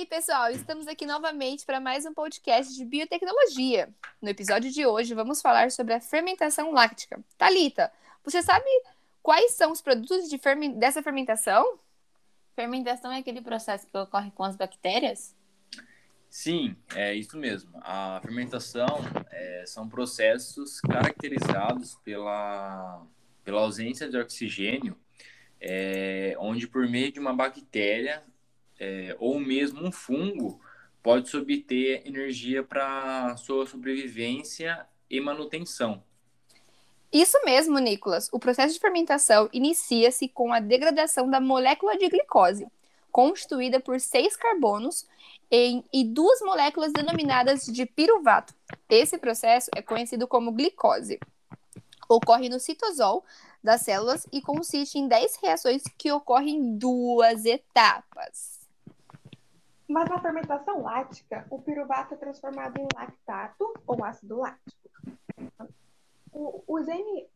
aí, pessoal, estamos aqui novamente para mais um podcast de biotecnologia. No episódio de hoje, vamos falar sobre a fermentação láctica. Talita, você sabe quais são os produtos de ferme... dessa fermentação? Fermentação é aquele processo que ocorre com as bactérias? Sim, é isso mesmo. A fermentação é, são processos caracterizados pela, pela ausência de oxigênio, é, onde por meio de uma bactéria é, ou mesmo um fungo pode obter energia para sua sobrevivência e manutenção. Isso mesmo, Nicolas. O processo de fermentação inicia-se com a degradação da molécula de glicose, constituída por seis carbonos em, e duas moléculas denominadas de piruvato. Esse processo é conhecido como glicose. Ocorre no citosol das células e consiste em 10 reações que ocorrem em duas etapas. Mas na fermentação láctica, o piruvato é transformado em lactato ou ácido láctico. O, os, N,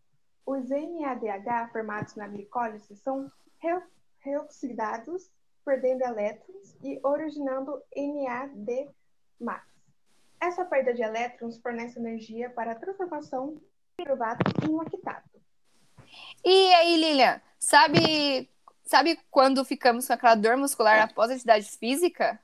os NADH formados na glicólise são re, reoxidados perdendo elétrons e originando NAD+. Essa perda de elétrons fornece energia para a transformação do piruvato em lactato. E aí, Lilian, sabe, sabe quando ficamos com aquela dor muscular após atividade física?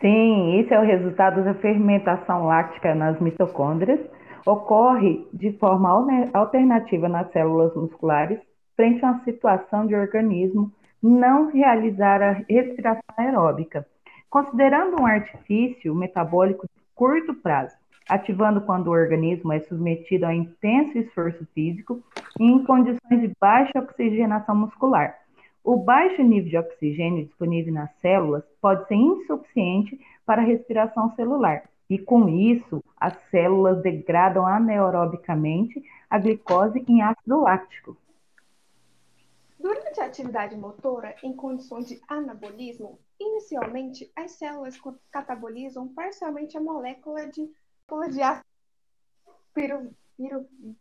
Sim, isso é o resultado da fermentação láctica nas mitocôndrias. Ocorre de forma alternativa nas células musculares frente a uma situação de organismo não realizar a respiração aeróbica, considerando um artifício metabólico de curto prazo, ativando quando o organismo é submetido a intenso esforço físico e em condições de baixa oxigenação muscular. O baixo nível de oxigênio disponível nas células pode ser insuficiente para a respiração celular, e com isso, as células degradam anaerobicamente a glicose em ácido láctico, Durante a atividade motora, em condições de anabolismo, inicialmente as células catabolizam parcialmente a molécula de, de ácido piruvírico,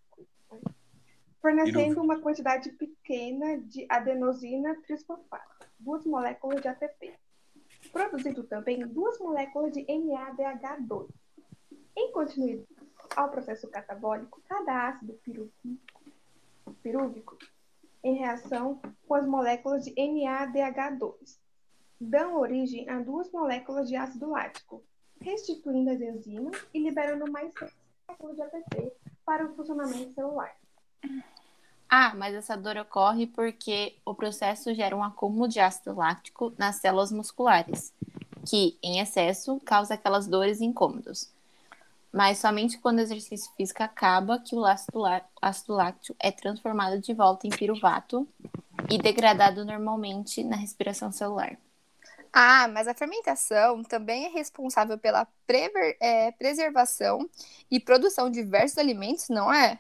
fornecendo uma quantidade pequena de adenosina trisfosfato, duas moléculas de ATP, produzindo também duas moléculas de NADH2. Em continuidade ao processo catabólico, cada ácido pirúvico em reação com as moléculas de NADH2. Dão origem a duas moléculas de ácido lático, restituindo as enzimas e liberando mais moléculas de ATP para o funcionamento celular. Ah, mas essa dor ocorre porque o processo gera um acúmulo de ácido láctico nas células musculares, que, em excesso, causa aquelas dores e incômodos mas somente quando o exercício físico acaba que o ácido, lácteo é transformado de volta em piruvato e degradado normalmente na respiração celular. Ah, mas a fermentação também é responsável pela prever, é, preservação e produção de diversos alimentos, não é?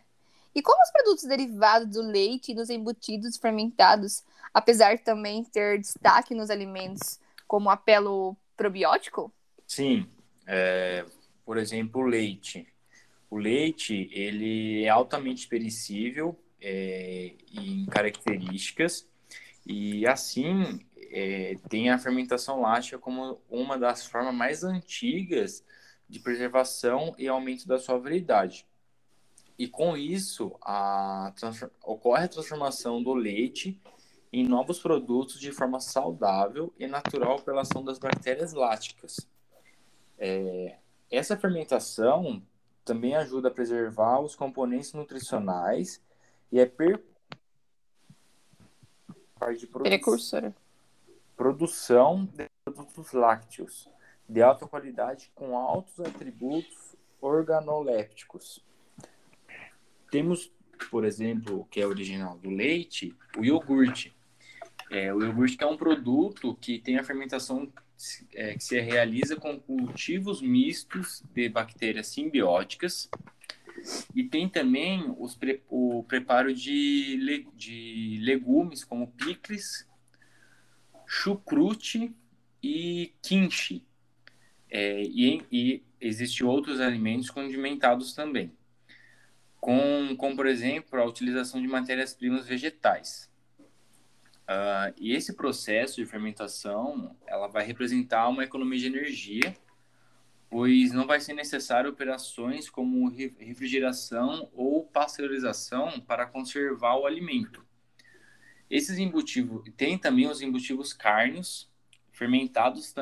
E como os produtos derivados do leite e dos embutidos fermentados, apesar de também ter destaque nos alimentos como apelo probiótico? Sim, é, por exemplo, o leite. O leite, ele é altamente perecível é, em características e, assim, é, tem a fermentação láctea como uma das formas mais antigas de preservação e aumento da sua variedade. E com isso, a ocorre a transformação do leite em novos produtos de forma saudável e natural pela ação das bactérias láticas. É, essa fermentação também ajuda a preservar os componentes nutricionais e é per... de precursora. Produção de produtos lácteos de alta qualidade com altos atributos organolépticos. Temos, por exemplo, que é original do leite, o iogurte. É, o iogurte é um produto que tem a fermentação é, que se realiza com cultivos mistos de bactérias simbióticas e tem também os pre, o preparo de, de legumes como picles, chucrute e kimchi. É, e, e existem outros alimentos condimentados também, com, com, por exemplo, a utilização de matérias-primas vegetais. Uh, e esse processo de fermentação, ela vai representar uma economia de energia, pois não vai ser necessário operações como refrigeração ou pasteurização para conservar o alimento. Esses embutidos, tem também os embutidos cárneos fermentados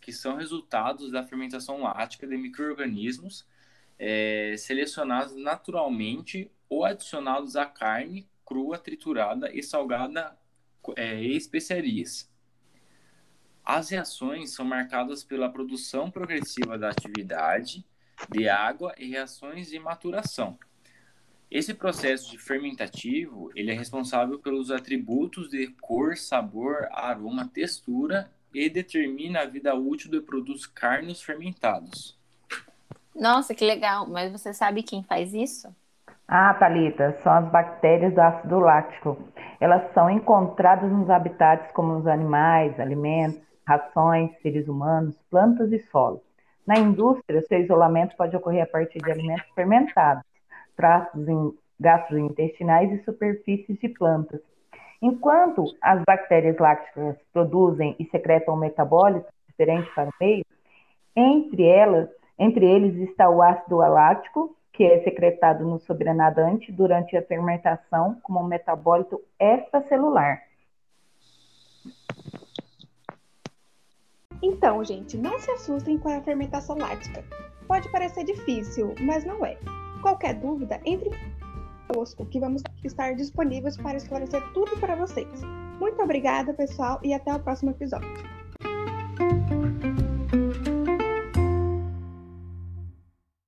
que são resultados da fermentação lática de micro-organismos é, selecionados naturalmente ou adicionados à carne crua, triturada e salgada é, e especiarias. As reações são marcadas pela produção progressiva da atividade de água e reações de maturação. Esse processo de fermentativo, ele é responsável pelos atributos de cor, sabor, aroma, textura e determina a vida útil de produtos carnes fermentados. Nossa, que legal! Mas você sabe quem faz isso? Ah, Thalita, são as bactérias do ácido láctico. Elas são encontradas nos habitats como nos animais, alimentos, rações, seres humanos, plantas e solo. Na indústria, seu isolamento pode ocorrer a partir de alimentos fermentados, traços gastrointestinais e superfícies de plantas. Enquanto as bactérias lácticas produzem e secretam metabólitos diferentes para o meio, entre elas, entre eles está o ácido lático, que é secretado no sobrenadante durante a fermentação como um metabólito extracelular. Então, gente, não se assustem com a fermentação lática. Pode parecer difícil, mas não é. Qualquer dúvida, entre conosco, que vamos estar disponíveis para esclarecer tudo para vocês. Muito obrigada, pessoal, e até o próximo episódio.